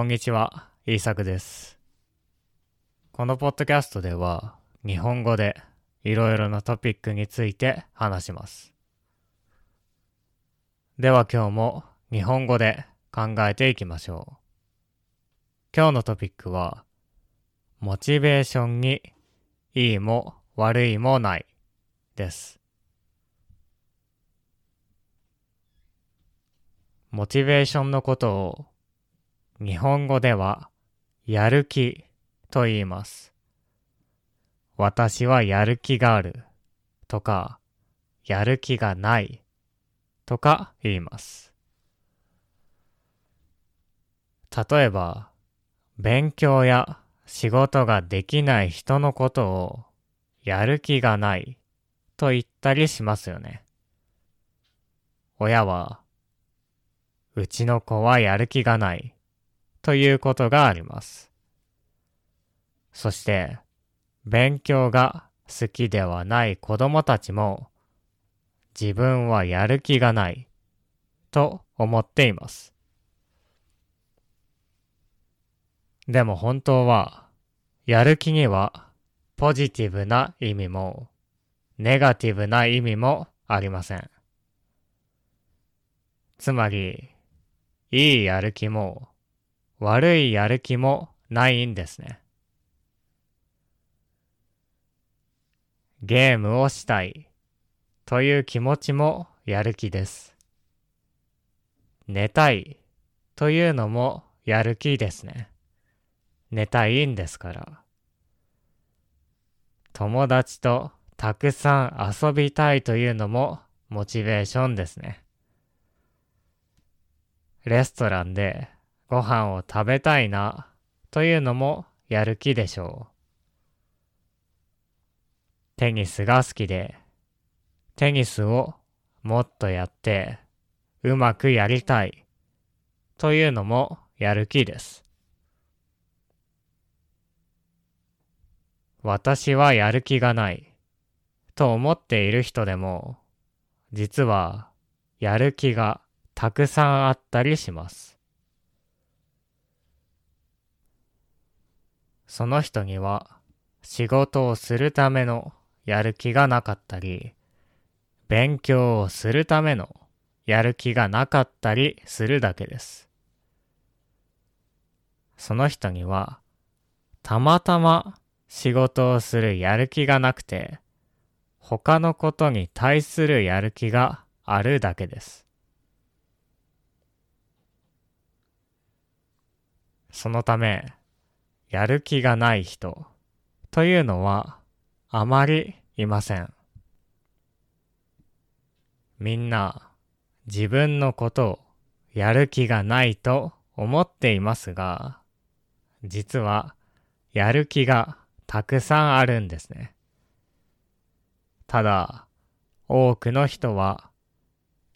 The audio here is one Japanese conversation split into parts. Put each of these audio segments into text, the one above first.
こんにちは、イーサクです。このポッドキャストでは、日本語でいろいろなトピックについて話します。では今日も日本語で考えていきましょう。今日のトピックは、モチベーションにいいも悪いもないです。モチベーションのことを日本語ではやる気と言います。私はやる気があるとかやる気がないとか言います。例えば、勉強や仕事ができない人のことをやる気がないと言ったりしますよね。親は、うちの子はやる気がないということがあります。そして、勉強が好きではない子供たちも自分はやる気がないと思っています。でも本当は、やる気にはポジティブな意味も、ネガティブな意味もありません。つまり、いいやる気も、悪いやる気もないんですね。ゲームをしたいという気持ちもやる気です。寝たいというのもやる気ですね。寝たいんですから。友達とたくさん遊びたいというのもモチベーションですね。レストランでご飯を食べたいなというのもやる気でしょう。テニスが好きで、テニスをもっとやってうまくやりたいというのもやる気です。私はやる気がないと思っている人でも、実はやる気がたくさんあったりします。その人には仕事をするためのやる気がなかったり、勉強をするためのやる気がなかったりするだけです。その人には、たまたま仕事をするやる気がなくて、他のことに対するやる気があるだけです。そのため、やる気がない人というのはあまりいません。みんな自分のことをやる気がないと思っていますが、実はやる気がたくさんあるんですね。ただ、多くの人は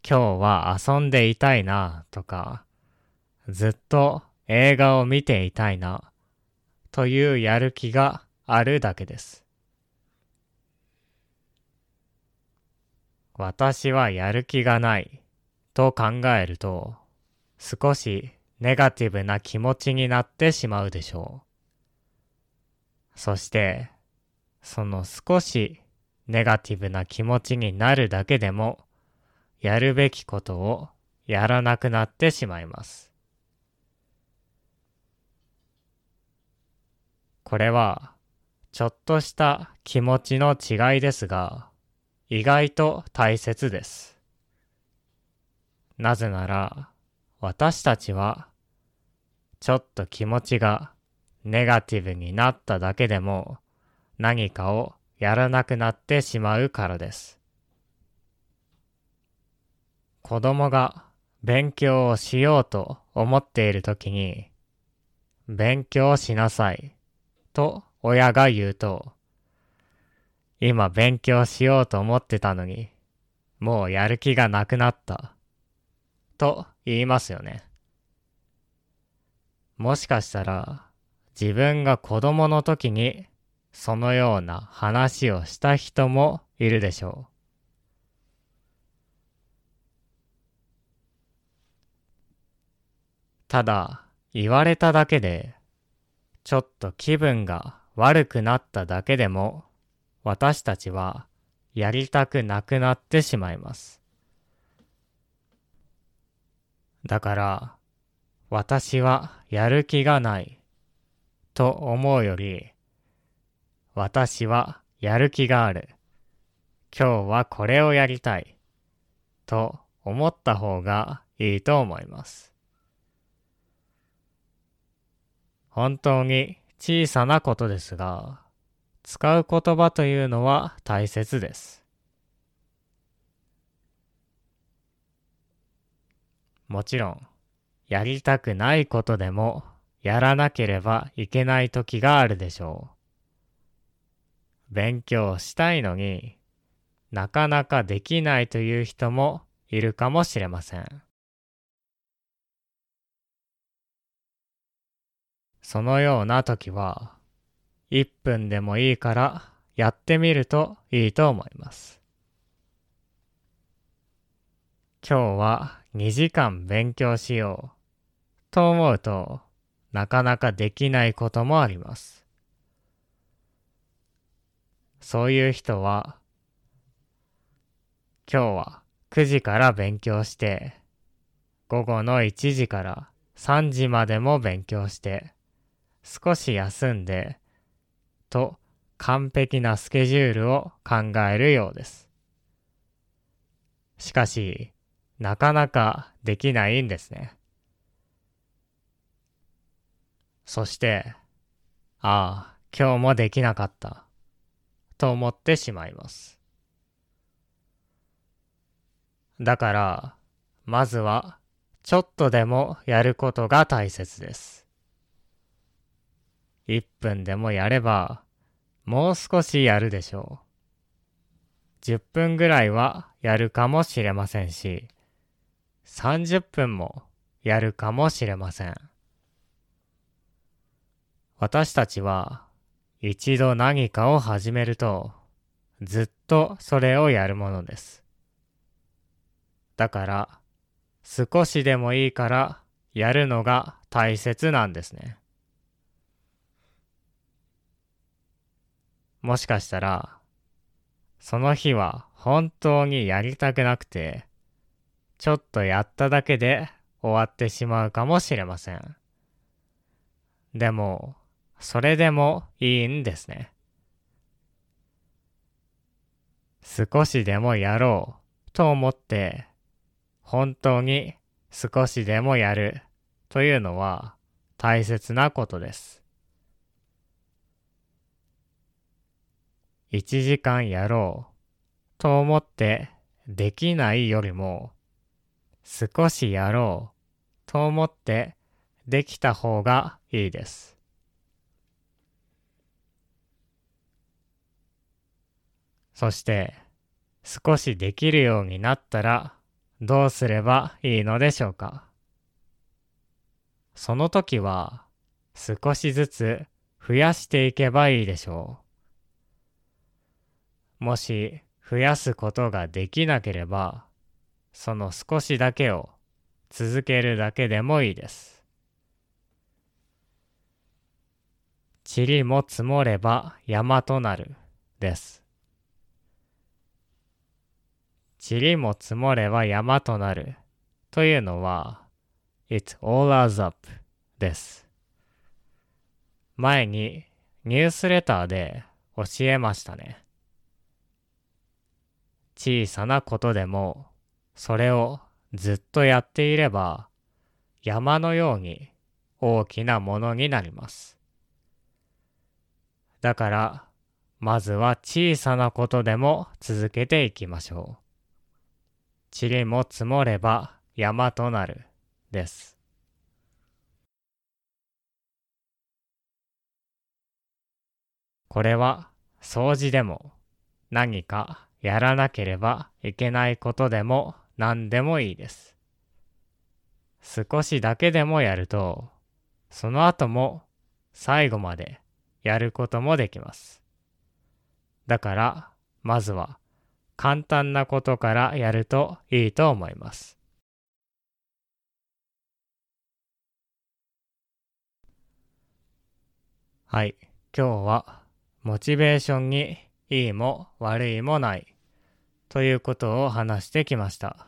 今日は遊んでいたいなとか、ずっと映画を見ていたいなというやる気があるだけです。私はやる気がないと考えると少しネガティブな気持ちになってしまうでしょう。そしてその少しネガティブな気持ちになるだけでもやるべきことをやらなくなってしまいます。これはちょっとした気持ちの違いですが、意外と大切です。なぜなら、私たちは、ちょっと気持ちがネガティブになっただけでも、何かをやらなくなってしまうからです。子供が勉強をしようと思っているときに、勉強しなさいと親が言うと、今勉強しようと思ってたのに、もうやる気がなくなった。と言いますよね。もしかしたら、自分が子供の時に、そのような話をした人もいるでしょう。ただ、言われただけで、ちょっと気分が悪くなっただけでも、私たちはやりたくなくなってしまいます。だから、私はやる気がないと思うより、私はやる気がある。今日はこれをやりたい。と思った方がいいと思います。本当に小さなことですが、使う言葉というのは大切です。もちろん、やりたくないことでもやらなければいけない時があるでしょう。勉強したいのになかなかできないという人もいるかもしれません。そのような時は1分でもいいからやってみるといいと思います。今日は2時間勉強しようと思うとなかなかできないこともあります。そういう人は今日は9時から勉強して午後の1時から3時までも勉強して少し休んでと完璧なスケジュールを考えるようです。しかし、なかなかできないんですね。そして、ああ、今日もできなかった、と思ってしまいます。だから、まずは、ちょっとでもやることが大切です。1分でもやれば、もう少しやるでしょう。10分ぐらいはやるかもしれませんし、30分もやるかもしれません。私たちは一度何かを始めるとずっとそれをやるものです。だから少しでもいいからやるのが大切なんですね。もしかしたら、その日は本当にやりたくなくて、ちょっとやっただけで終わってしまうかもしれません。でも、それでもいいんですね。少しでもやろうと思って、本当に少しでもやるというのは大切なことです。1時間やろうと思ってできないよりも少しやろうと思ってできた方がいいです。そして少しできるようになったらどうすればいいのでしょうかその時は少しずつ増やしていけばいいでしょう。もし増やすことができなければ、その少しだけを続けるだけでもいいです。塵も積もれば山となるです。塵も積もれば山となるというのは It all adds up です。前にニュースレターで教えましたね。小さなことでも、それをずっとやっていれば、山のように大きなものになります。だから、まずは小さなことでも続けていきましょう。塵も積もれば山となる、です。これは掃除でも何かやらなければいけないことでも何でもいいです。少しだけでもやると、その後も最後までやることもできます。だから、まずは簡単なことからやるといいと思います。はい。今日は、モチベーションにいいも悪いもない、ということを話してきました。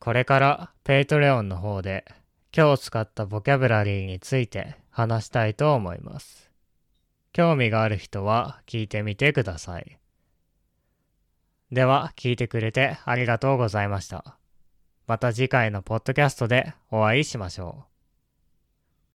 これから Patreon の方で今日使ったボキャブラリーについて話したいと思います。興味がある人は聞いてみてください。では聞いてくれてありがとうございました。また次回のポッドキャストでお会いしましょう。